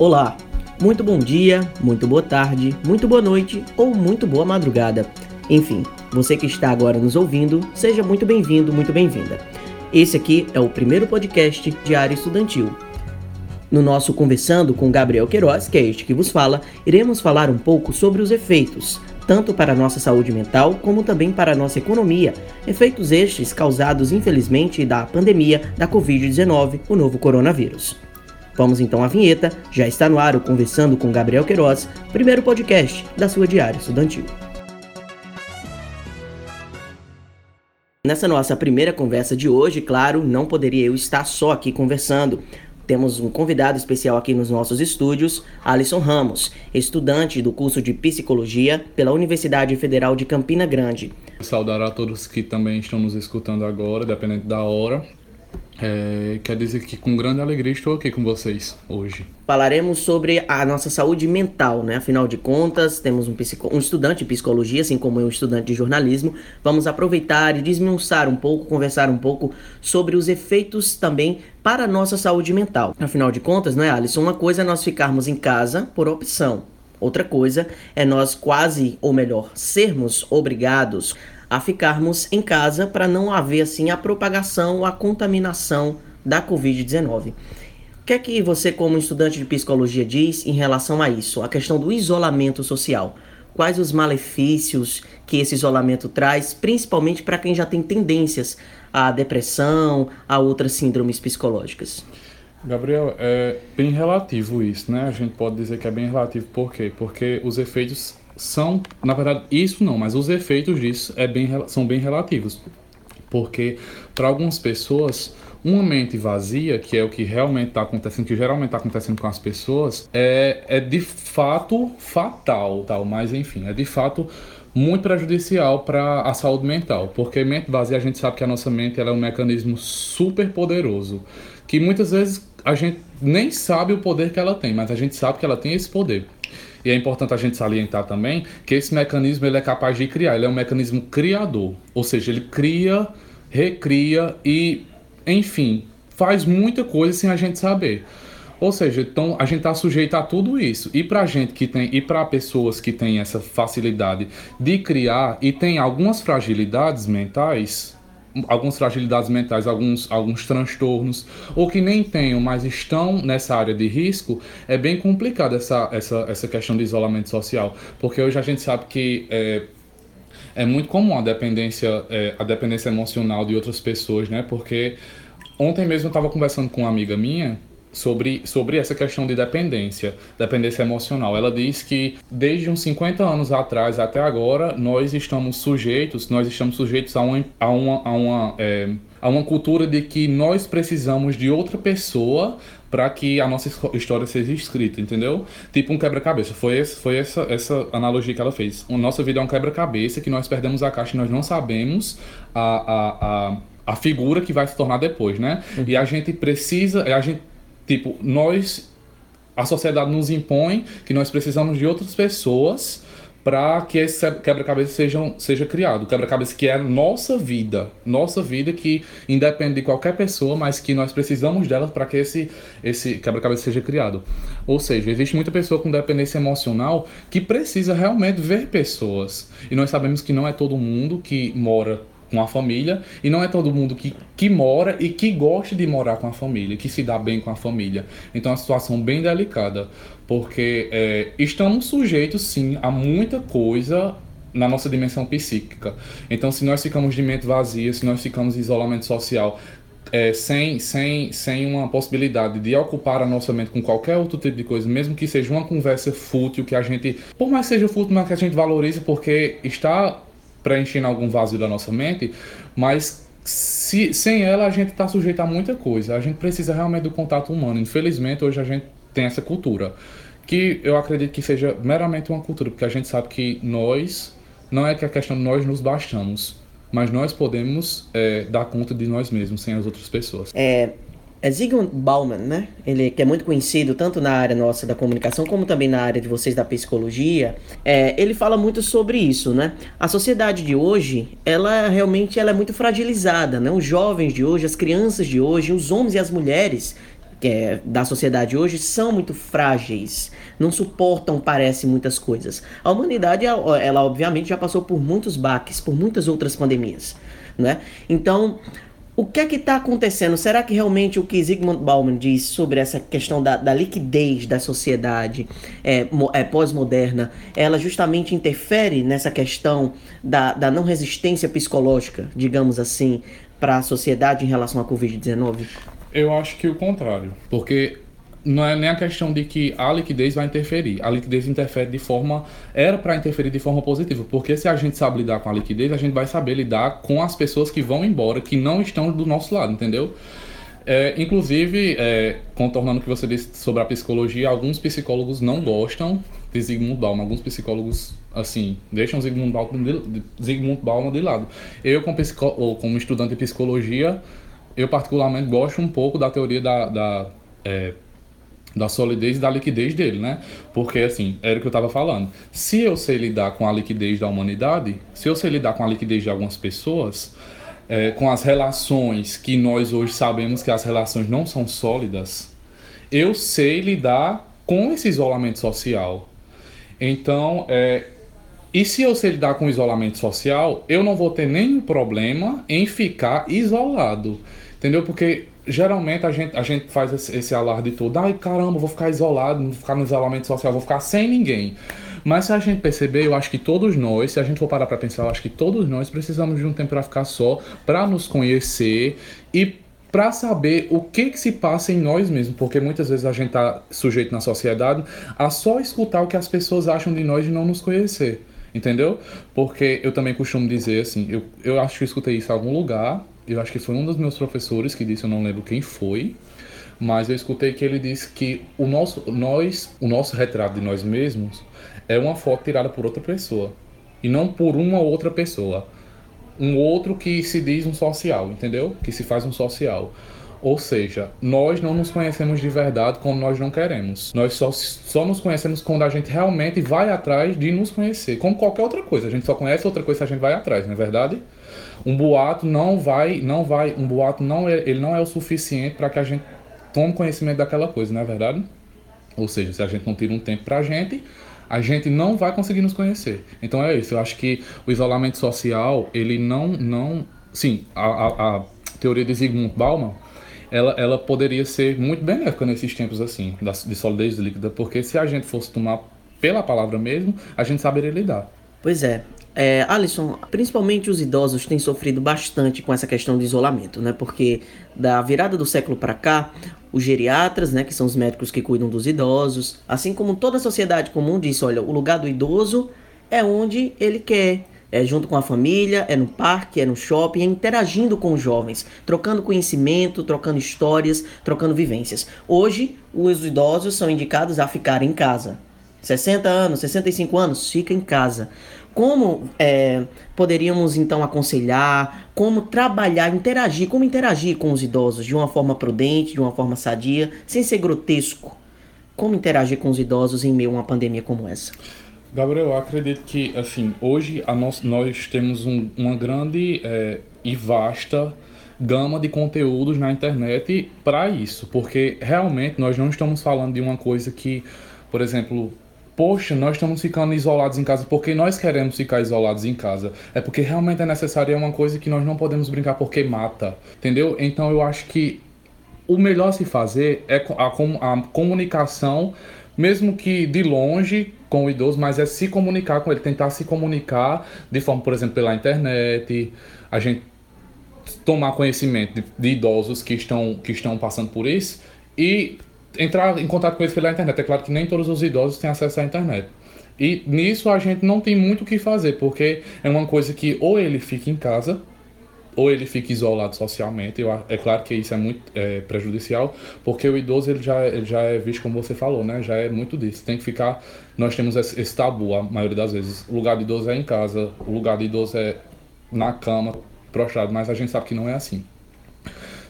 Olá, muito bom dia, muito boa tarde, muito boa noite ou muito boa madrugada. Enfim, você que está agora nos ouvindo, seja muito bem-vindo, muito bem-vinda. Esse aqui é o primeiro podcast de área estudantil. No nosso Conversando com Gabriel Queiroz, que é este que vos fala, iremos falar um pouco sobre os efeitos, tanto para a nossa saúde mental como também para a nossa economia. Efeitos estes causados, infelizmente, da pandemia da Covid-19, o novo coronavírus. Vamos então à vinheta, já está no ar o Conversando com Gabriel Queiroz, primeiro podcast da sua Diária Estudantil. Nessa nossa primeira conversa de hoje, claro, não poderia eu estar só aqui conversando. Temos um convidado especial aqui nos nossos estúdios, Alisson Ramos, estudante do curso de Psicologia pela Universidade Federal de Campina Grande. Saudar a todos que também estão nos escutando agora, dependendo da hora. É, quer dizer que com grande alegria estou aqui com vocês hoje. Falaremos sobre a nossa saúde mental, né? Afinal de contas, temos um, um estudante de psicologia, assim como eu, um estudante de jornalismo. Vamos aproveitar e desmiuçar um pouco, conversar um pouco sobre os efeitos também para a nossa saúde mental. Afinal de contas, não é, Alisson? Uma coisa é nós ficarmos em casa por opção. Outra coisa é nós quase, ou melhor, sermos obrigados a ficarmos em casa para não haver assim a propagação, a contaminação da Covid-19. O que é que você, como estudante de psicologia, diz em relação a isso, a questão do isolamento social? Quais os malefícios que esse isolamento traz, principalmente para quem já tem tendências à depressão, a outras síndromes psicológicas? Gabriel, é bem relativo isso, né? A gente pode dizer que é bem relativo, por quê? Porque os efeitos são, na verdade, isso não, mas os efeitos disso é bem, são bem relativos. Porque para algumas pessoas, uma mente vazia, que é o que realmente está acontecendo, que geralmente está acontecendo com as pessoas, é, é de fato fatal, tal, mas enfim, é de fato muito prejudicial para a saúde mental, porque mente vazia a gente sabe que a nossa mente ela é um mecanismo super poderoso, que muitas vezes a gente nem sabe o poder que ela tem, mas a gente sabe que ela tem esse poder. E é importante a gente salientar também que esse mecanismo ele é capaz de criar, ele é um mecanismo criador, ou seja, ele cria, recria e, enfim, faz muita coisa sem a gente saber. Ou seja, então a gente está sujeito a tudo isso. E para gente que tem e para pessoas que têm essa facilidade de criar e tem algumas fragilidades mentais, algumas fragilidades mentais, alguns, alguns transtornos, ou que nem tenham, mas estão nessa área de risco, é bem complicado essa, essa, essa questão de isolamento social, porque hoje a gente sabe que é, é muito comum a dependência, é, a dependência emocional de outras pessoas, né? Porque ontem mesmo eu estava conversando com uma amiga minha sobre, sobre essa questão de dependência, dependência emocional. Ela diz que desde uns 50 anos atrás até agora, nós estamos sujeitos, nós estamos sujeitos a uma, a uma, a uma, é, a uma cultura de que nós precisamos de outra pessoa para que a nossa história seja escrita, entendeu? Tipo um quebra-cabeça. Foi, esse, foi essa, essa analogia que ela fez. A nossa vida é um quebra-cabeça que nós perdemos a caixa e nós não sabemos a, a, a, a figura que vai se tornar depois, né? Uhum. E a gente precisa, a gente Tipo, nós, a sociedade nos impõe que nós precisamos de outras pessoas para que esse quebra-cabeça seja, seja criado. Quebra-cabeça que é nossa vida, nossa vida que independe de qualquer pessoa, mas que nós precisamos dela para que esse, esse quebra-cabeça seja criado. Ou seja, existe muita pessoa com dependência emocional que precisa realmente ver pessoas. E nós sabemos que não é todo mundo que mora com a família e não é todo mundo que, que mora e que gosta de morar com a família, que se dá bem com a família. Então é uma situação bem delicada, porque é, estamos sujeitos sim a muita coisa na nossa dimensão psíquica. Então se nós ficamos de mente vazia, se nós ficamos em isolamento social, é, sem, sem, sem uma possibilidade de ocupar a nossa mente com qualquer outro tipo de coisa, mesmo que seja uma conversa fútil, que a gente, por mais seja fútil, mas que a gente valorize, porque está preenchendo algum vazio da nossa mente, mas se, sem ela a gente está sujeito a muita coisa. A gente precisa realmente do contato humano. Infelizmente, hoje a gente tem essa cultura. Que eu acredito que seja meramente uma cultura, porque a gente sabe que nós, não é que a questão de nós nos bastamos, mas nós podemos é, dar conta de nós mesmos sem as outras pessoas. É, é Zygmunt Bauman, né? Ele que é muito conhecido tanto na área nossa da comunicação como também na área de vocês da psicologia. É, ele fala muito sobre isso, né? A sociedade de hoje, ela realmente ela é muito fragilizada, né? Os jovens de hoje, as crianças de hoje, os homens e as mulheres é, da sociedade hoje são muito frágeis, não suportam, parece, muitas coisas. A humanidade, ela, ela obviamente já passou por muitos baques, por muitas outras pandemias, né? Então, o que é que está acontecendo? Será que realmente o que Zygmunt Bauman diz sobre essa questão da, da liquidez da sociedade é, é, pós-moderna, ela justamente interfere nessa questão da, da não resistência psicológica, digamos assim, para a sociedade em relação à Covid-19? Eu acho que o contrário, porque não é nem a questão de que a liquidez vai interferir. A liquidez interfere de forma. Era para interferir de forma positiva, porque se a gente sabe lidar com a liquidez, a gente vai saber lidar com as pessoas que vão embora, que não estão do nosso lado, entendeu? É, inclusive, é, contornando o que você disse sobre a psicologia, alguns psicólogos não gostam de Zygmunt Bauman. Alguns psicólogos, assim, deixam Zygmunt Bauman de, Zygmunt Bauman de lado. Eu, como, como estudante de psicologia, eu particularmente gosto um pouco da teoria da, da é, da solidez e da liquidez dele, né? Porque, assim, era o que eu estava falando. Se eu sei lidar com a liquidez da humanidade, se eu sei lidar com a liquidez de algumas pessoas, é, com as relações que nós hoje sabemos que as relações não são sólidas, eu sei lidar com esse isolamento social. Então, é, e se eu sei lidar com o isolamento social, eu não vou ter nenhum problema em ficar isolado. Entendeu? Porque geralmente a gente, a gente faz esse, esse alarde todo. Ai, caramba, vou ficar isolado, vou ficar no isolamento social, vou ficar sem ninguém. Mas se a gente perceber, eu acho que todos nós, se a gente for parar para pensar, eu acho que todos nós precisamos de um tempo para ficar só, para nos conhecer e para saber o que que se passa em nós mesmos, porque muitas vezes a gente tá sujeito na sociedade a só escutar o que as pessoas acham de nós e não nos conhecer. Entendeu? Porque eu também costumo dizer assim, eu, eu acho que eu escutei isso em algum lugar, eu acho que foi um dos meus professores que disse, eu não lembro quem foi, mas eu escutei que ele disse que o nosso, nós, o nosso retrato de nós mesmos é uma foto tirada por outra pessoa e não por uma outra pessoa. Um outro que se diz um social, entendeu? Que se faz um social. Ou seja, nós não nos conhecemos de verdade quando nós não queremos. Nós só, só nos conhecemos quando a gente realmente vai atrás de nos conhecer. Como qualquer outra coisa. A gente só conhece outra coisa se a gente vai atrás, não é verdade? Um boato não vai, não vai, um boato não é, ele não é o suficiente para que a gente tome conhecimento daquela coisa, não é verdade? Ou seja, se a gente não tira um tempo para a gente, a gente não vai conseguir nos conhecer. Então é isso. Eu acho que o isolamento social, ele não, não, sim, a, a, a teoria de Zygmunt Bauman, ela, ela poderia ser muito benéfica nesses tempos assim, de solidez líquida, porque se a gente fosse tomar pela palavra mesmo, a gente saberia lidar. Pois é, é, Alisson, principalmente os idosos têm sofrido bastante com essa questão de isolamento, né? Porque da virada do século para cá, os geriatras, né, que são os médicos que cuidam dos idosos, assim como toda a sociedade comum disse, olha, o lugar do idoso é onde ele quer, é junto com a família, é no parque, é no shopping, é interagindo com os jovens, trocando conhecimento, trocando histórias, trocando vivências. Hoje, os idosos são indicados a ficar em casa. 60 anos, 65 anos, fica em casa. Como é, poderíamos então aconselhar, como trabalhar, interagir, como interagir com os idosos de uma forma prudente, de uma forma sadia, sem ser grotesco? Como interagir com os idosos em meio a uma pandemia como essa? Gabriel, eu acredito que, assim, hoje nós, nós temos um, uma grande é, e vasta gama de conteúdos na internet para isso, porque realmente nós não estamos falando de uma coisa que, por exemplo, poxa, nós estamos ficando isolados em casa porque nós queremos ficar isolados em casa. É porque realmente é necessário, é uma coisa que nós não podemos brincar porque mata, entendeu? Então eu acho que o melhor a se fazer é a, a comunicação, mesmo que de longe com o idoso, mas é se comunicar com ele, tentar se comunicar de forma, por exemplo, pela internet, a gente tomar conhecimento de, de idosos que estão, que estão passando por isso e entrar em contato com eles pela internet. É claro que nem todos os idosos têm acesso à internet. E nisso a gente não tem muito o que fazer, porque é uma coisa que ou ele fica em casa, ou ele fica isolado socialmente. Eu, é claro que isso é muito é, prejudicial, porque o idoso ele já, ele já é visto, como você falou, né? Já é muito disso. Tem que ficar. Nós temos esse, esse tabu, a maioria das vezes. O lugar de idoso é em casa, o lugar de idoso é na cama, prostrado, mas a gente sabe que não é assim.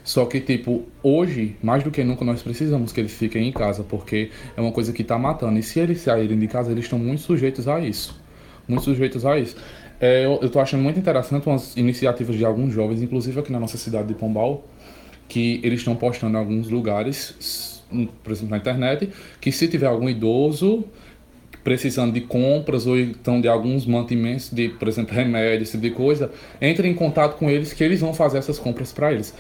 Só que, tipo, hoje, mais do que nunca, nós precisamos que eles fiquem em casa, porque é uma coisa que está matando. E se eles saírem de casa, eles estão muito sujeitos a isso. Muito sujeitos a isso. É, eu, tô achando muito interessante umas iniciativas de alguns jovens, inclusive aqui na nossa cidade de Pombal, que eles estão postando em alguns lugares, por exemplo na internet, que se tiver algum idoso precisando de compras ou então de alguns mantimentos, de, por exemplo, remédios, tipo de coisa, entre em contato com eles que eles vão fazer essas compras para eles.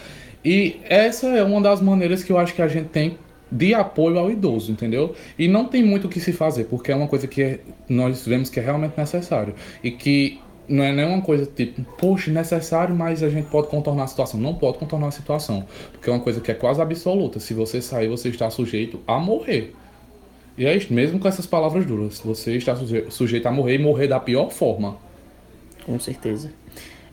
E essa é uma das maneiras que eu acho que a gente tem de apoio ao idoso, entendeu? E não tem muito o que se fazer, porque é uma coisa que é, nós vemos que é realmente necessário e que não é nenhuma coisa tipo, poxa, necessário, mas a gente pode contornar a situação. Não pode contornar a situação, porque é uma coisa que é quase absoluta. Se você sair, você está sujeito a morrer. E é isso, mesmo com essas palavras duras. Você está sujeito a morrer e morrer da pior forma. Com certeza.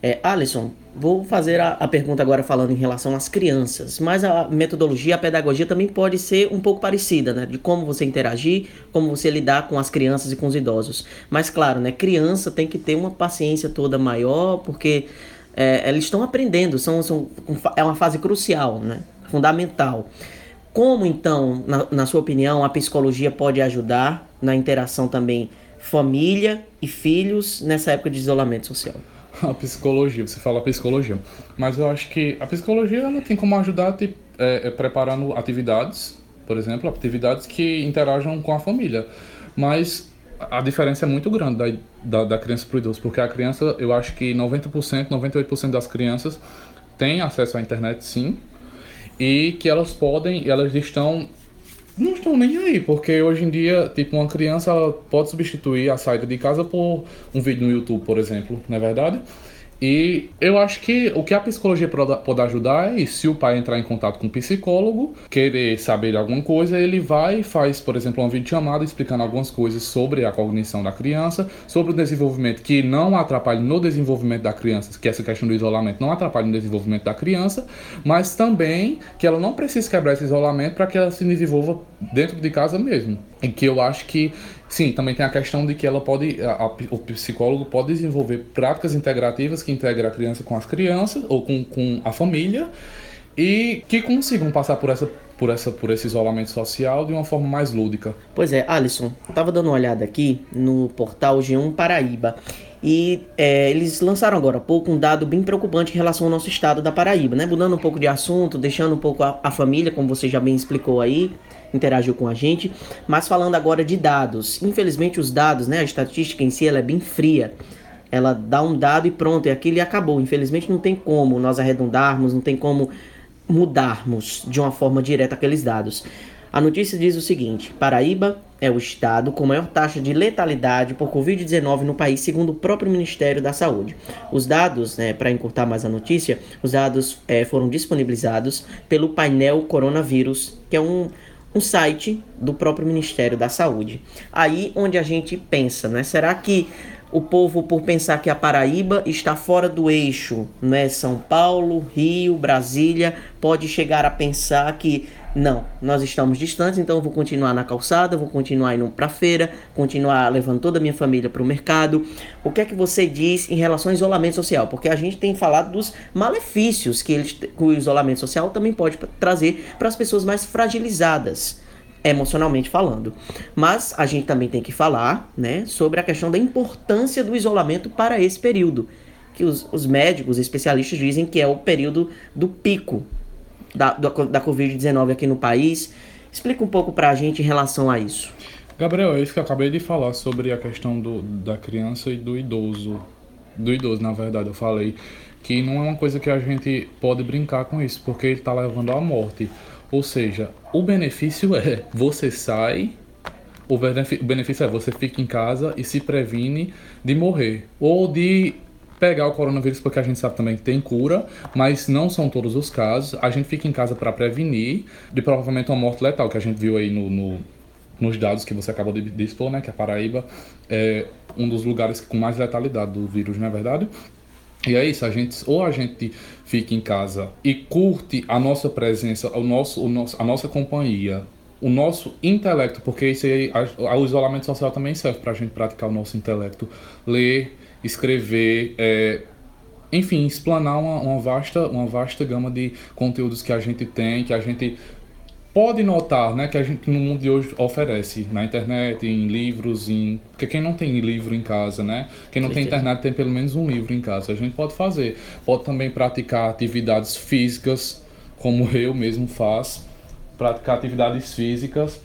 É, Alisson, vou fazer a, a, pergunta agora falando em relação às crianças, mas a metodologia, a pedagogia também pode ser um pouco parecida, né? De como você interagir, como você lidar com as crianças e com os idosos. Mas claro, né? Criança tem que ter uma paciência toda maior, porque é, eles estão aprendendo, são, são, é uma fase crucial, né? Fundamental. Como então, na, na sua opinião, a psicologia pode ajudar na interação também família e filhos nessa época de isolamento social? A psicologia, você fala psicologia. Mas eu acho que a psicologia ela tem como ajudar te, é, é, preparando atividades, por exemplo, atividades que interajam com a família. Mas a diferença é muito grande da, da, da criança para o idoso, porque a criança, eu acho que 90%, 98% das crianças têm acesso à internet sim, e que elas podem, elas estão não estão nem aí, porque hoje em dia, tipo, uma criança pode substituir a saída de casa por um vídeo no YouTube, por exemplo, não é verdade? E eu acho que o que a psicologia pode ajudar é se o pai entrar em contato com o psicólogo, querer saber de alguma coisa, ele vai e faz, por exemplo, uma videochamada explicando algumas coisas sobre a cognição da criança, sobre o desenvolvimento que não atrapalhe no desenvolvimento da criança, que essa questão do isolamento não atrapalhe no desenvolvimento da criança, mas também que ela não precise quebrar esse isolamento para que ela se desenvolva dentro de casa mesmo. E que eu acho que Sim, também tem a questão de que ela pode, a, a, o psicólogo pode desenvolver práticas integrativas que integram a criança com as crianças ou com, com a família e que consigam passar por essa por, essa, por esse isolamento social de uma forma mais lúdica. Pois é, Alisson, eu tava dando uma olhada aqui no portal G1 Paraíba e é, eles lançaram agora há pouco um dado bem preocupante em relação ao nosso estado da Paraíba, né? Mudando um pouco de assunto, deixando um pouco a, a família, como você já bem explicou aí, interagiu com a gente. Mas falando agora de dados, infelizmente os dados, né, a estatística em si ela é bem fria. Ela dá um dado e pronto, e aquilo e acabou. Infelizmente não tem como nós arredondarmos, não tem como mudarmos de uma forma direta aqueles dados. A notícia diz o seguinte: Paraíba é o estado com maior taxa de letalidade por Covid-19 no país, segundo o próprio Ministério da Saúde. Os dados, né, para encurtar mais a notícia, os dados é, foram disponibilizados pelo painel Coronavírus, que é um, um site do próprio Ministério da Saúde. Aí onde a gente pensa, né? Será que o povo, por pensar que a Paraíba está fora do eixo, né? São Paulo, Rio, Brasília, pode chegar a pensar que não, nós estamos distantes, então eu vou continuar na calçada, vou continuar indo para feira, continuar levando toda a minha família para o mercado. O que é que você diz em relação ao isolamento social? Porque a gente tem falado dos malefícios que, eles, que o isolamento social também pode trazer para as pessoas mais fragilizadas emocionalmente falando. Mas a gente também tem que falar, né, sobre a questão da importância do isolamento para esse período, que os, os médicos, especialistas dizem que é o período do pico da, da Covid-19 aqui no país. Explica um pouco para a gente em relação a isso. Gabriel, é isso que eu acabei de falar sobre a questão do, da criança e do idoso. Do idoso, na verdade, eu falei que não é uma coisa que a gente pode brincar com isso, porque ele está levando à morte. Ou seja, o benefício é você sai, o benefício é você fica em casa e se previne de morrer ou de pegar o coronavírus porque a gente sabe também que tem cura, mas não são todos os casos. A gente fica em casa para prevenir de provavelmente uma morte letal, que a gente viu aí no, no, nos dados que você acabou de, de expor, né? Que a Paraíba é um dos lugares com mais letalidade do vírus, não é verdade? E é isso, a gente, ou a gente fica em casa e curte a nossa presença, o nosso, o nosso, a nossa companhia, o nosso intelecto, porque isso aí, a, o isolamento social também serve para a gente praticar o nosso intelecto, ler, escrever, é, enfim, explanar uma, uma, vasta, uma vasta gama de conteúdos que a gente tem, que a gente pode notar, né, que a gente no mundo de hoje oferece na internet, em livros, em porque quem não tem livro em casa, né, quem não tem internet tem pelo menos um livro em casa. A gente pode fazer, pode também praticar atividades físicas como eu mesmo faço, praticar atividades físicas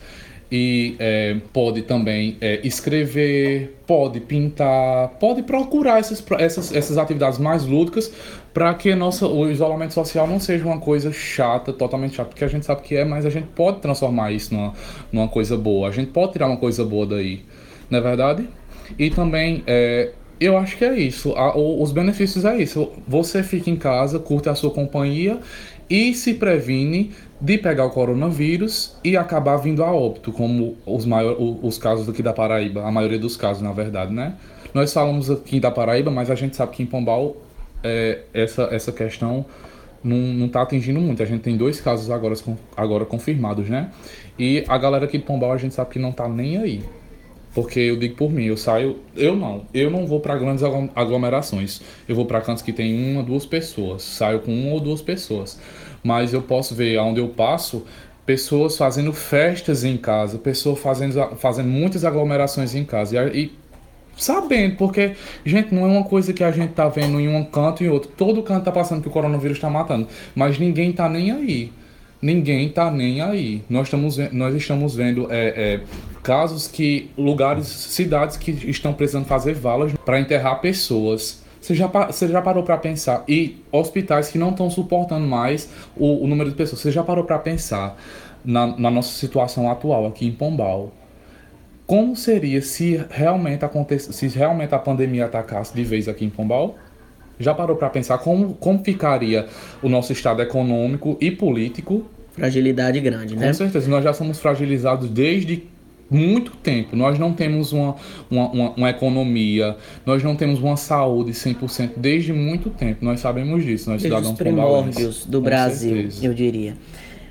e é, pode também é, escrever, pode pintar, pode procurar essas, essas, essas atividades mais lúdicas para que nossa, o isolamento social não seja uma coisa chata, totalmente chata, porque a gente sabe que é, mas a gente pode transformar isso numa, numa coisa boa, a gente pode tirar uma coisa boa daí, não é verdade? E também, é, eu acho que é isso, a, o, os benefícios é isso, você fica em casa, curte a sua companhia e se previne de pegar o coronavírus e acabar vindo a óbito, como os, maior, os casos aqui da Paraíba, a maioria dos casos, na verdade, né? Nós falamos aqui da Paraíba, mas a gente sabe que em Pombal é, essa, essa questão não está atingindo muito. A gente tem dois casos agora, agora confirmados, né? E a galera aqui de Pombal a gente sabe que não está nem aí. Porque eu digo por mim, eu saio. Eu não. Eu não vou para grandes aglomerações. Eu vou para cantos que tem uma, duas pessoas. Saio com uma ou duas pessoas mas eu posso ver onde eu passo pessoas fazendo festas em casa, pessoas fazendo, fazendo muitas aglomerações em casa. E, e sabendo, porque, gente, não é uma coisa que a gente tá vendo em um canto e outro. Todo canto tá passando que o coronavírus está matando. Mas ninguém tá nem aí. Ninguém tá nem aí. Nós estamos, nós estamos vendo é, é, casos que lugares, cidades que estão precisando fazer valas para enterrar pessoas você já, você já parou para pensar? E hospitais que não estão suportando mais o, o, número de pessoas. Você já parou para pensar na, na, nossa situação atual aqui em Pombal? Como seria se realmente, acontece, se realmente a pandemia atacasse de vez aqui em Pombal? Já parou para pensar como, como ficaria o nosso estado econômico e político? Fragilidade grande, né? Com certeza. Nós já somos fragilizados desde muito tempo. Nós não temos uma, uma, uma, uma, economia, nós não temos uma saúde 100% desde muito tempo. Nós sabemos disso, nós desde os primórdios do Brasil, certeza. eu diria.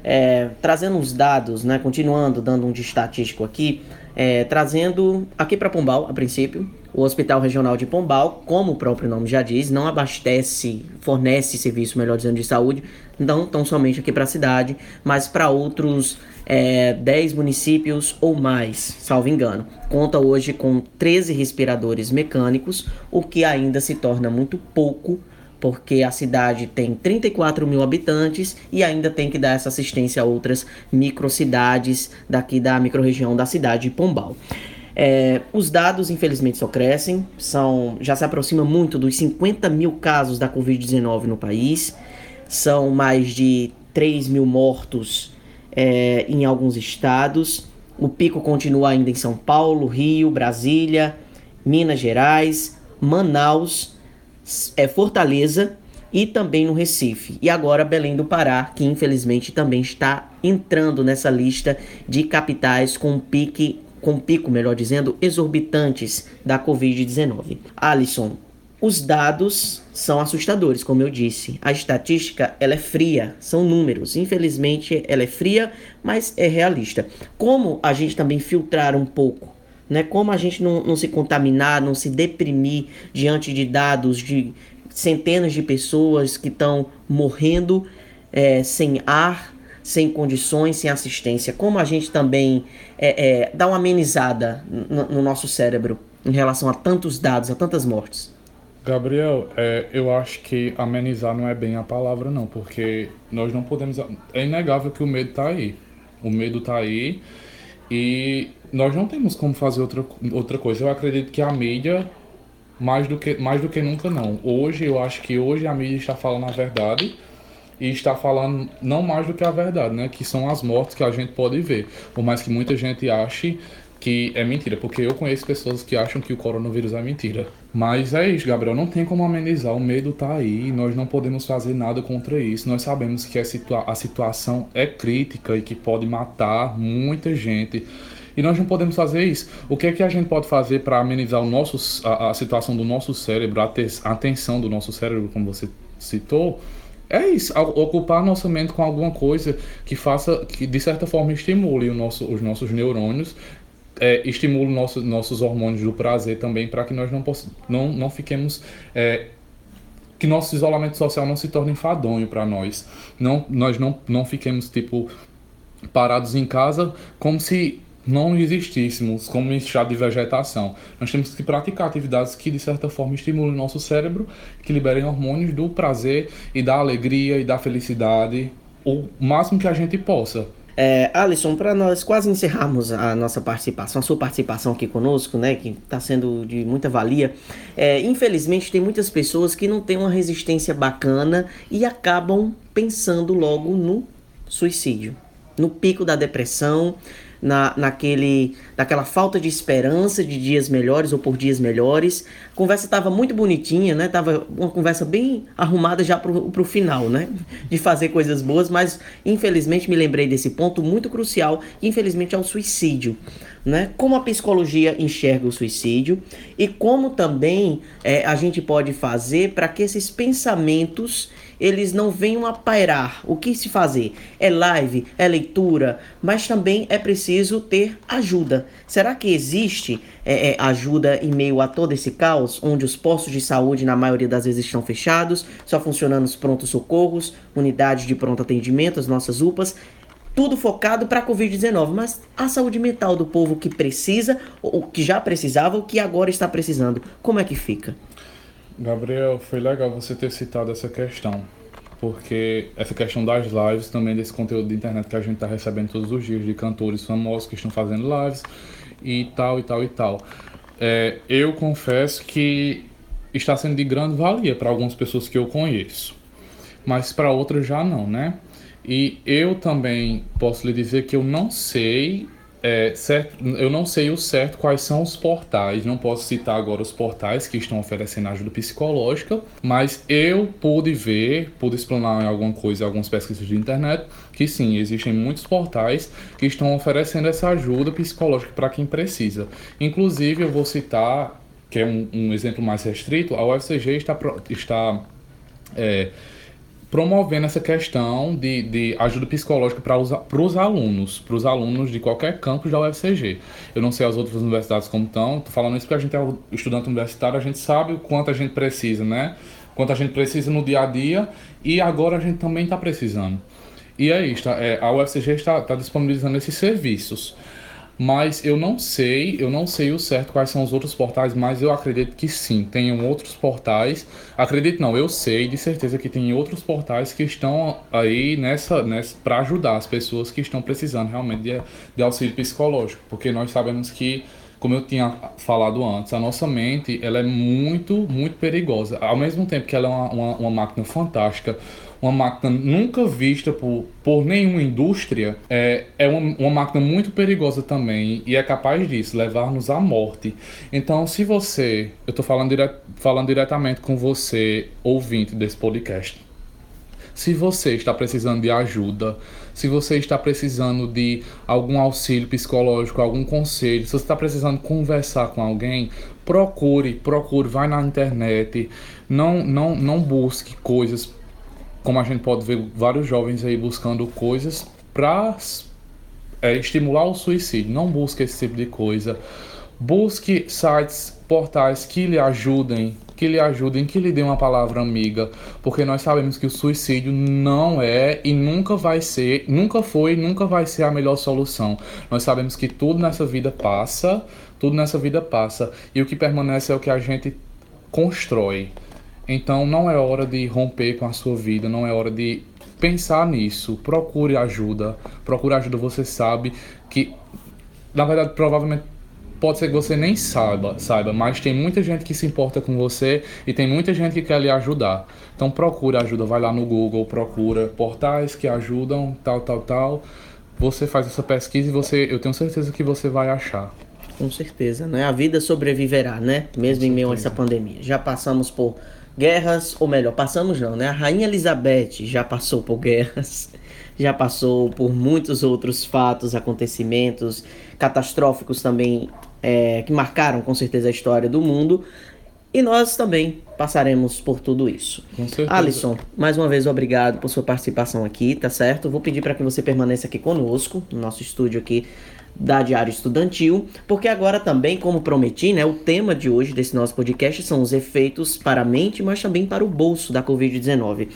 É, trazendo os dados, né, continuando dando um de estatístico aqui, é, trazendo aqui para Pombal, a princípio, o Hospital Regional de Pombal, como o próprio nome já diz, não abastece, fornece serviço, melhor dizendo, de saúde, não tão somente aqui para a cidade, mas para outros é, 10 municípios ou mais, salvo engano. Conta hoje com 13 respiradores mecânicos, o que ainda se torna muito pouco, porque a cidade tem 34 mil habitantes e ainda tem que dar essa assistência a outras microcidades daqui da microrregião da cidade de Pombal. É, os dados, infelizmente, só crescem, são, já se aproxima muito dos 50 mil casos da Covid-19 no país, são mais de 3 mil mortos é, em alguns estados. O pico continua ainda em São Paulo, Rio, Brasília, Minas Gerais, Manaus, é, Fortaleza e também no Recife. E agora Belém do Pará, que infelizmente também está entrando nessa lista de capitais com pique com pico, melhor dizendo, exorbitantes da Covid-19. Alisson, os dados são assustadores, como eu disse. A estatística, ela é fria, são números. Infelizmente, ela é fria, mas é realista. Como a gente também filtrar um pouco, né? Como a gente não, não se contaminar, não se deprimir diante de dados de centenas de pessoas que estão morrendo é, sem ar, sem condições, sem assistência. Como a gente também é, é, dá uma amenizada no, no nosso cérebro em relação a tantos dados, a tantas mortes. Gabriel, é, eu acho que amenizar não é bem a palavra, não, porque nós não podemos. É inegável que o medo está aí. O medo está aí e nós não temos como fazer outra, outra coisa. Eu acredito que a mídia, mais do, que, mais do que nunca, não. Hoje, eu acho que hoje a mídia está falando a verdade e está falando não mais do que a verdade, né? Que são as mortes que a gente pode ver. Por mais que muita gente ache que é mentira, porque eu conheço pessoas que acham que o coronavírus é mentira. Mas é isso, Gabriel, não tem como amenizar, o medo tá aí, nós não podemos fazer nada contra isso. Nós sabemos que a, situa a situação é crítica e que pode matar muita gente. E nós não podemos fazer isso. O que é que a gente pode fazer para amenizar o nosso, a, a, situação do nosso cérebro, a, a atenção do nosso cérebro, como você citou? É isso, ocupar nossa mente com alguma coisa que faça, que de certa forma estimule nosso, os nossos neurônios é, estimula nosso, nossos hormônios do prazer também para que nós não, não, não fiquemos. É, que nosso isolamento social não se torne enfadonho para nós. Não, nós não, não fiquemos, tipo, parados em casa como se não existíssemos, como em estado de vegetação. Nós temos que praticar atividades que, de certa forma, estimulem o nosso cérebro, que liberem hormônios do prazer e da alegria e da felicidade o máximo que a gente possa. É, Alisson, para nós quase encerrarmos a nossa participação, a sua participação aqui conosco, né, que está sendo de muita valia, é, infelizmente tem muitas pessoas que não têm uma resistência bacana e acabam pensando logo no suicídio, no pico da depressão, na, naquele, naquela falta de esperança de dias melhores ou por dias melhores. A conversa estava muito bonitinha, né? Tava uma conversa bem arrumada já para o final, né? De fazer coisas boas, mas infelizmente me lembrei desse ponto muito crucial, que infelizmente é o suicídio. Né? Como a psicologia enxerga o suicídio e como também é, a gente pode fazer para que esses pensamentos eles não venham a pairar. O que se fazer? É live, é leitura, mas também é preciso ter ajuda. Será que existe é, é, ajuda em meio a todo esse caos, onde os postos de saúde, na maioria das vezes, estão fechados, só funcionando os prontos socorros, unidades de pronto atendimento, as nossas UPAs? tudo focado para a Covid-19, mas a saúde mental do povo que precisa, ou que já precisava, ou que agora está precisando, como é que fica? Gabriel, foi legal você ter citado essa questão, porque essa questão das lives, também desse conteúdo de internet que a gente está recebendo todos os dias, de cantores famosos que estão fazendo lives e tal e tal e tal. É, eu confesso que está sendo de grande valia para algumas pessoas que eu conheço, mas para outras já não, né? E eu também posso lhe dizer que eu não sei é, certo, eu não sei o certo quais são os portais, não posso citar agora os portais que estão oferecendo ajuda psicológica, mas eu pude ver, pude explanar em alguma coisa, algumas pesquisas de internet, que sim, existem muitos portais que estão oferecendo essa ajuda psicológica para quem precisa. Inclusive, eu vou citar, que é um, um exemplo mais restrito, a UFCG está, está é, promovendo essa questão de, de ajuda psicológica para os, alunos, para os alunos de qualquer campus da UFCG. Eu não sei as outras universidades como estão, estou falando isso porque a gente é estudante universitário, a gente sabe o quanto a gente precisa, né? Quanto a gente precisa no dia a dia e agora a gente também está precisando. E é isso, é, a UFCG está, está disponibilizando esses serviços mas eu não sei, eu não sei o certo quais são os outros portais, mas eu acredito que sim, tenham outros portais. Acredito não, eu sei de certeza que tem outros portais que estão aí nessa, nessa para ajudar as pessoas que estão precisando realmente de, de auxílio psicológico, porque nós sabemos que como eu tinha falado antes, a nossa mente ela é muito, muito perigosa. Ao mesmo tempo que ela é uma, uma, uma máquina fantástica, uma máquina nunca vista por, por nenhuma indústria, é, é uma, uma máquina muito perigosa também e é capaz disso, levar-nos à morte. Então, se você, eu estou falando, dire, falando diretamente com você, ouvinte desse podcast, se você está precisando de ajuda, se você está precisando de algum auxílio psicológico, algum conselho, se você está precisando conversar com alguém, procure, procure, vai na internet, não, não, não busque coisas como a gente pode ver vários jovens aí buscando coisas para é, estimular o suicídio. Não busque esse tipo de coisa. Busque sites, portais que lhe ajudem, que lhe ajudem, que lhe dêem uma palavra amiga, porque nós sabemos que o suicídio não é e nunca vai ser, nunca foi, nunca vai ser a melhor solução. Nós sabemos que tudo nessa vida passa, tudo nessa vida passa, e o que permanece é o que a gente constrói. Então não é hora de romper com a sua vida, não é hora de pensar nisso. Procure ajuda. Procure ajuda, você sabe que na verdade provavelmente pode ser que você nem saiba, saiba, mas tem muita gente que se importa com você e tem muita gente que quer lhe ajudar. Então procure ajuda, vai lá no Google, procura portais que ajudam, tal, tal, tal. Você faz essa pesquisa e você, eu tenho certeza que você vai achar. Com certeza, né? A vida sobreviverá, né? Mesmo em meio a essa pandemia. Já passamos por guerras, ou melhor, passamos não, né? A Rainha Elizabeth já passou por guerras, já passou por muitos outros fatos, acontecimentos catastróficos também é, que marcaram com certeza a história do mundo. E nós também passaremos por tudo isso. Com certeza. Alisson, mais uma vez obrigado por sua participação aqui, tá certo? Vou pedir para que você permaneça aqui conosco, no nosso estúdio aqui da Diário Estudantil, porque agora também, como prometi, né, o tema de hoje desse nosso podcast são os efeitos para a mente, mas também para o bolso da Covid-19.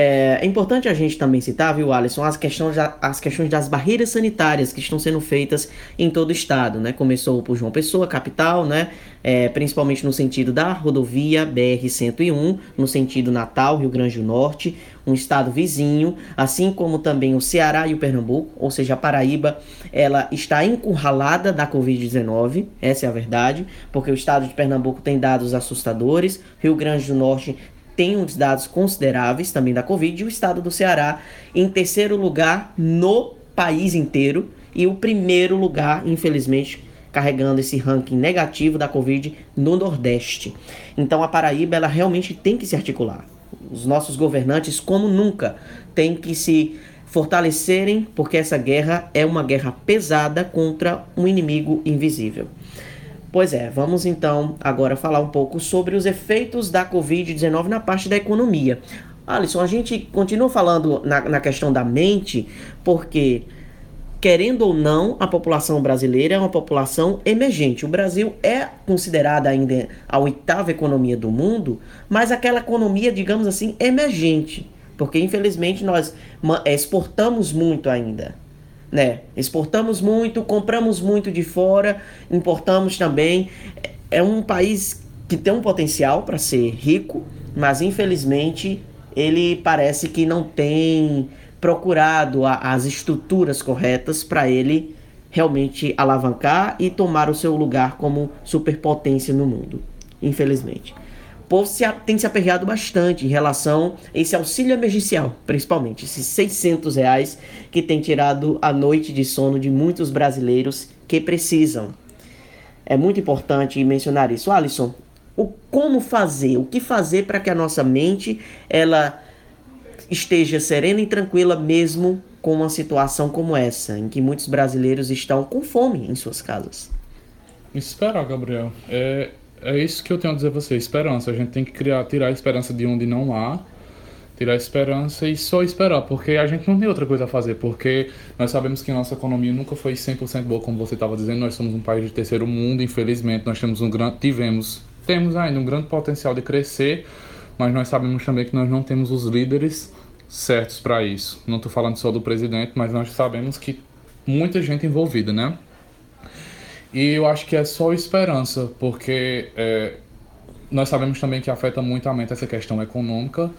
É, é, importante a gente também citar, viu, Alisson, as questões, as questões das barreiras sanitárias que estão sendo feitas em todo o estado, né? Começou por João Pessoa, capital, né? É, principalmente no sentido da rodovia BR-101, no sentido Natal, Rio Grande do Norte, um estado vizinho, assim como também o Ceará e o Pernambuco, ou seja, a Paraíba, ela está encurralada da Covid-19, essa é a verdade, porque o estado de Pernambuco tem dados assustadores, Rio Grande do Norte tem uns dados consideráveis também da Covid, e o estado do Ceará em terceiro lugar no país inteiro, e o primeiro lugar, infelizmente, carregando esse ranking negativo da Covid no Nordeste. Então a Paraíba ela realmente tem que se articular os nossos governantes, como nunca, têm que se fortalecerem, porque essa guerra é uma guerra pesada contra um inimigo invisível. Pois é, vamos então agora falar um pouco sobre os efeitos da Covid-19 na parte da economia. Alisson, a gente continua falando na, na questão da mente, porque querendo ou não, a população brasileira é uma população emergente. O Brasil é considerada ainda a oitava economia do mundo, mas aquela economia, digamos assim, emergente. Porque infelizmente nós exportamos muito ainda. Né? Exportamos muito, compramos muito de fora, importamos também. É um país que tem um potencial para ser rico, mas infelizmente ele parece que não tem procurado a, as estruturas corretas para ele realmente alavancar e tomar o seu lugar como superpotência no mundo, infelizmente. Povo se, tem se aperreado bastante em relação a esse auxílio emergencial, principalmente esses 600 reais que tem tirado a noite de sono de muitos brasileiros que precisam. É muito importante mencionar isso. Alisson, o como fazer, o que fazer para que a nossa mente ela esteja serena e tranquila mesmo com uma situação como essa, em que muitos brasileiros estão com fome em suas casas. Esperar, Gabriel. É, é isso que eu tenho a dizer a você, esperança. A gente tem que criar, tirar a esperança de onde não há, tirar a esperança e só esperar, porque a gente não tem outra coisa a fazer, porque nós sabemos que nossa economia nunca foi 100% boa, como você estava dizendo, nós somos um país de terceiro mundo, infelizmente, nós temos um grande, tivemos, temos ainda um grande potencial de crescer, mas nós sabemos também que nós não temos os líderes certos para isso. Não estou falando só do presidente, mas nós sabemos que muita gente envolvida, né? E eu acho que é só esperança, porque é, nós sabemos também que afeta muito a mente essa questão econômica.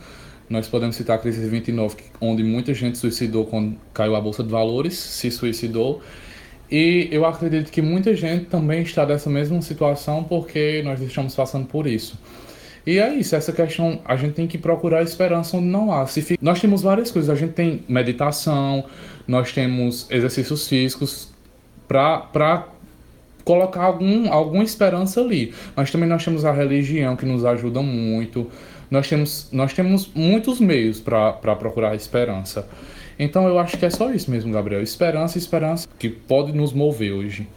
Nós podemos citar a crise de 29, onde muita gente suicidou quando caiu a bolsa de valores, se suicidou. E eu acredito que muita gente também está nessa mesma situação porque nós estamos passando por isso. E é isso, essa questão, a gente tem que procurar esperança onde não há. Se fica... Nós temos várias coisas, a gente tem meditação, nós temos exercícios físicos para colocar algum, alguma esperança ali. Mas também nós temos a religião que nos ajuda muito. Nós temos, nós temos muitos meios para procurar esperança. Então eu acho que é só isso mesmo, Gabriel. Esperança esperança que pode nos mover hoje.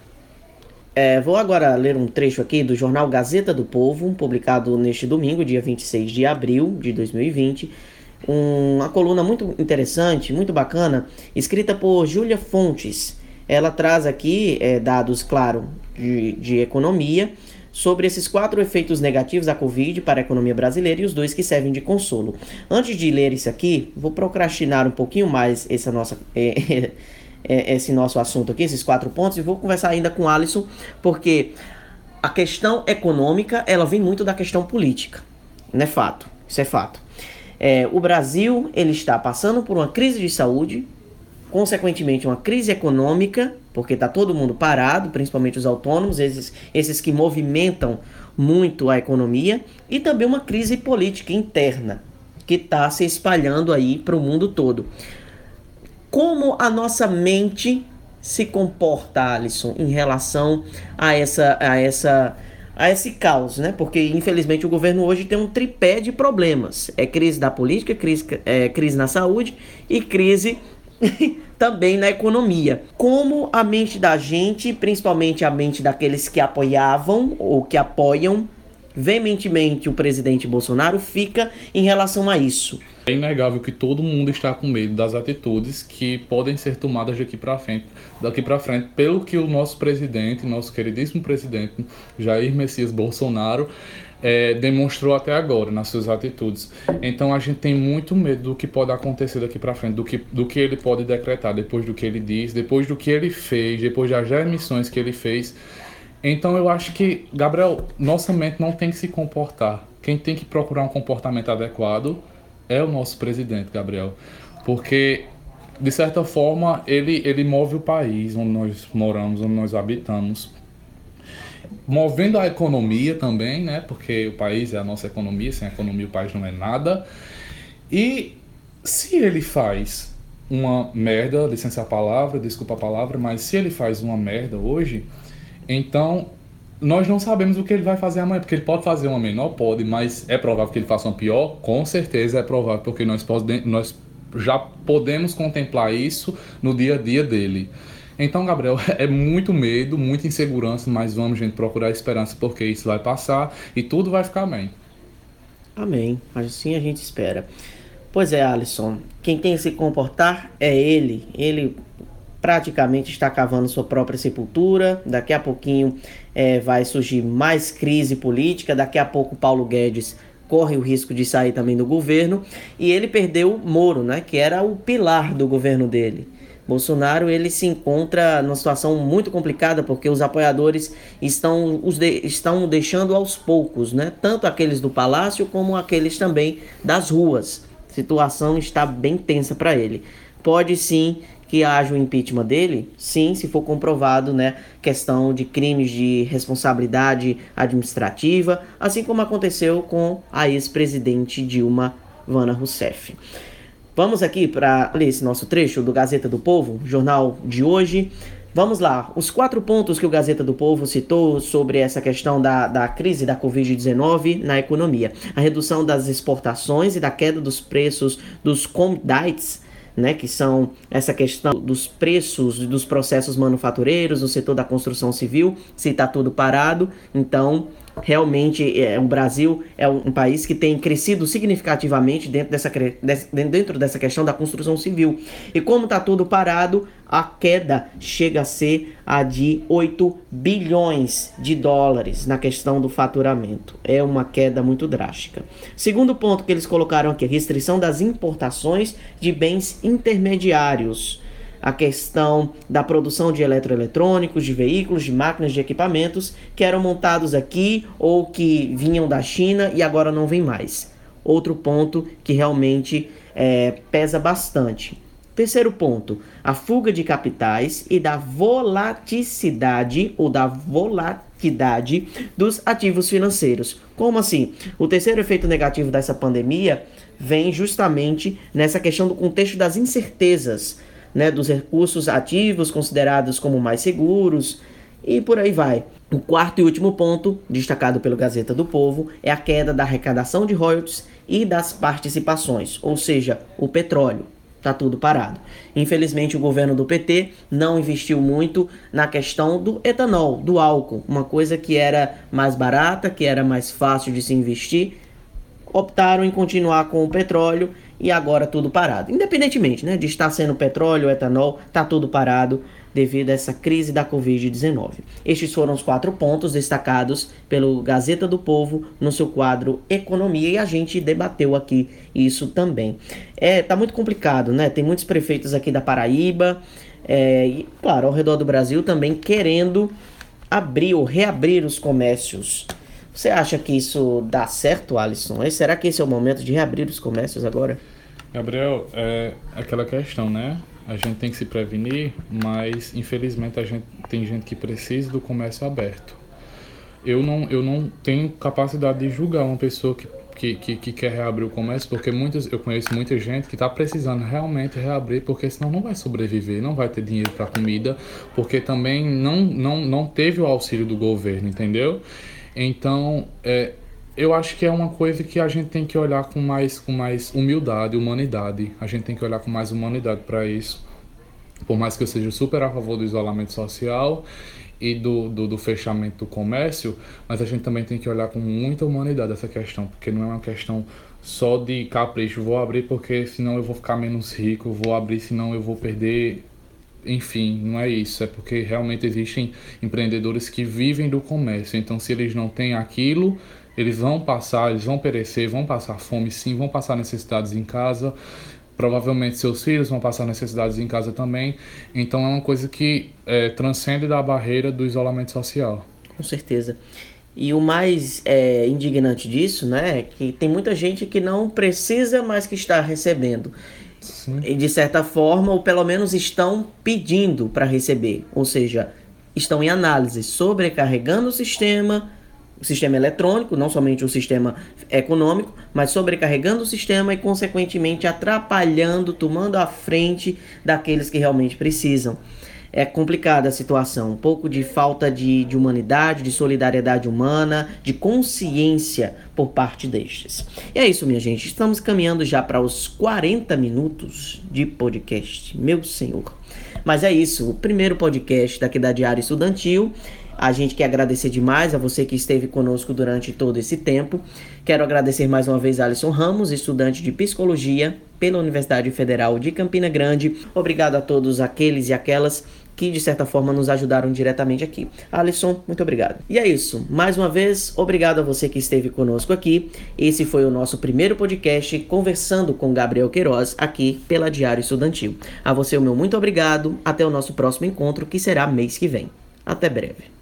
É, vou agora ler um trecho aqui do jornal Gazeta do Povo, publicado neste domingo, dia 26 de abril de 2020. Um, uma coluna muito interessante, muito bacana, escrita por Júlia Fontes. Ela traz aqui é, dados, claro, de, de economia sobre esses quatro efeitos negativos da Covid para a economia brasileira e os dois que servem de consolo. Antes de ler isso aqui, vou procrastinar um pouquinho mais essa nossa. É, é, esse nosso assunto aqui, esses quatro pontos, e vou conversar ainda com Alisson, porque a questão econômica, ela vem muito da questão política, não é fato, isso é fato. É, o Brasil, ele está passando por uma crise de saúde, consequentemente uma crise econômica, porque está todo mundo parado, principalmente os autônomos, esses, esses que movimentam muito a economia, e também uma crise política interna, que está se espalhando aí para o mundo todo como a nossa mente se comporta, Alisson, em relação a essa a essa a esse caos, né? Porque infelizmente o governo hoje tem um tripé de problemas: é crise da política, crise, é, crise na saúde e crise também na economia. Como a mente da gente, principalmente a mente daqueles que apoiavam ou que apoiam veementemente o presidente Bolsonaro, fica em relação a isso. É inegável que todo mundo está com medo das atitudes que podem ser tomadas daqui para frente, daqui para frente, pelo que o nosso presidente, nosso queridíssimo presidente Jair Messias Bolsonaro, é, demonstrou até agora nas suas atitudes. Então a gente tem muito medo do que pode acontecer daqui para frente, do que, do que ele pode decretar depois do que ele diz, depois do que ele fez, depois das emissões que ele fez. Então eu acho que, Gabriel, nossa mente não tem que se comportar. Quem tem que procurar um comportamento adequado é o nosso presidente, Gabriel. Porque, de certa forma, ele, ele move o país onde nós moramos, onde nós habitamos movendo a economia também, né? Porque o país é a nossa economia, sem economia o país não é nada. E se ele faz uma merda, licença a palavra, desculpa a palavra, mas se ele faz uma merda hoje, então nós não sabemos o que ele vai fazer amanhã, porque ele pode fazer uma menor, pode, mas é provável que ele faça uma pior? Com certeza é provável, porque nós, pode, nós já podemos contemplar isso no dia a dia dele. Então, Gabriel, é muito medo, muita insegurança, mas vamos, gente, procurar esperança porque isso vai passar e tudo vai ficar bem. Amém. Assim a gente espera. Pois é, Alisson. Quem tem que se comportar é ele. Ele praticamente está cavando sua própria sepultura. Daqui a pouquinho é, vai surgir mais crise política. Daqui a pouco Paulo Guedes corre o risco de sair também do governo. E ele perdeu Moro, né? Que era o pilar do governo dele. Bolsonaro ele se encontra numa situação muito complicada porque os apoiadores estão, os de, estão deixando aos poucos, né? Tanto aqueles do palácio como aqueles também das ruas. A situação está bem tensa para ele. Pode sim que haja o impeachment dele? Sim, se for comprovado, né, questão de crimes de responsabilidade administrativa, assim como aconteceu com a ex-presidente Dilma Vana Rousseff. Vamos aqui para ler esse nosso trecho do Gazeta do Povo, jornal de hoje. Vamos lá, os quatro pontos que o Gazeta do Povo citou sobre essa questão da, da crise da Covid-19 na economia. A redução das exportações e da queda dos preços dos commodities, né, que são essa questão dos preços dos processos manufatureiros no setor da construção civil, se está tudo parado, então realmente é, o Brasil é um, país que tem crescido significativamente dentro dessa, dentro dessa questão da construção civil. E como está tudo parado, a queda chega a ser a de 8 bilhões de dólares na questão do faturamento. É uma queda muito drástica. Segundo ponto que eles colocaram aqui, restrição das importações de bens intermediários a questão da produção de eletroeletrônicos, de veículos, de máquinas, de equipamentos que eram montados aqui ou que vinham da China e agora não vem mais. Outro ponto que realmente é, pesa bastante. Terceiro ponto, a fuga de capitais e da volaticidade ou da volatilidade dos ativos financeiros. Como assim? O terceiro efeito negativo dessa pandemia vem justamente nessa questão do contexto das incertezas né, dos recursos ativos considerados como mais seguros e por aí vai. O quarto e último ponto, destacado pelo Gazeta do Povo, é a queda da arrecadação de royalties e das participações, ou seja, o petróleo. Tá tudo parado. Infelizmente, o governo do PT não investiu muito na questão do etanol, do álcool, uma coisa que era mais barata, que era mais fácil de se investir. Optaram em continuar com o petróleo e agora tudo parado. Independentemente né, de estar sendo petróleo, etanol, está tudo parado devido a essa crise da Covid-19. Estes foram os quatro pontos destacados pelo Gazeta do Povo no seu quadro Economia e a gente debateu aqui isso também. É, tá muito complicado, né? Tem muitos prefeitos aqui da Paraíba é, e, claro, ao redor do Brasil também querendo abrir ou reabrir os comércios. Você acha que isso dá certo, Alisson? Será que esse é o momento de reabrir os comércios agora? Gabriel, é aquela questão, né? A gente tem que se prevenir, mas infelizmente a gente tem gente que precisa do comércio aberto. Eu não, eu não tenho capacidade de julgar uma pessoa que, que, que, que quer reabrir o comércio, porque muitas, eu conheço muita gente que está precisando realmente reabrir, porque senão não vai sobreviver, não vai ter dinheiro para comida, porque também não, não, não teve o auxílio do governo, entendeu? Então, é, eu acho que é uma coisa que a gente tem que olhar com mais, com mais humildade, humanidade. A gente tem que olhar com mais humanidade para isso. Por mais que eu seja super a favor do isolamento social e do, do, do, fechamento do comércio, mas a gente também tem que olhar com muita humanidade essa questão, porque não é uma questão só de capricho. Vou abrir porque senão eu vou ficar menos rico, vou abrir senão eu vou perder enfim, não é isso, é porque realmente existem empreendedores que vivem do comércio. Então, se eles não têm aquilo, Eles vão passar, eles vão perecer, vão passar fome sim, vão passar necessidades em casa. Provavelmente seus filhos vão passar necessidades em casa também. Então é uma coisa que é, transcende da barreira do isolamento social. Com certeza. E o mais é, indignante disso, né, é que tem muita gente que não precisa, mas que está recebendo. Sim. E de certa forma, ou pelo menos estão pedindo para receber. Ou seja, estão em análise, sobrecarregando o sistema, o sistema eletrônico, não somente o sistema econômico, mas sobrecarregando o sistema e, consequentemente, atrapalhando, tomando a frente daqueles que realmente precisam é complicada a situação. Um pouco de falta de, de humanidade, de solidariedade humana, de consciência por parte destes. E é isso, minha gente. Estamos caminhando já para os 40 minutos de podcast. Meu senhor. Mas é isso. O primeiro podcast daqui da Diário Estudantil. A gente quer agradecer demais a você que esteve conosco durante todo esse tempo. Quero agradecer mais uma vez a Alisson Ramos, estudante de psicologia pela Universidade Federal de Campina Grande. Obrigado a todos aqueles e aquelas que de certa forma nos ajudaram diretamente aqui. Alisson, muito obrigado. E é isso. Mais uma vez, obrigado a você que esteve conosco aqui. Esse foi o nosso primeiro podcast conversando com Gabriel Queiroz aqui pela Diário Estudantil. A você o meu muito obrigado. Até o nosso próximo encontro, que será mês que vem. Até breve.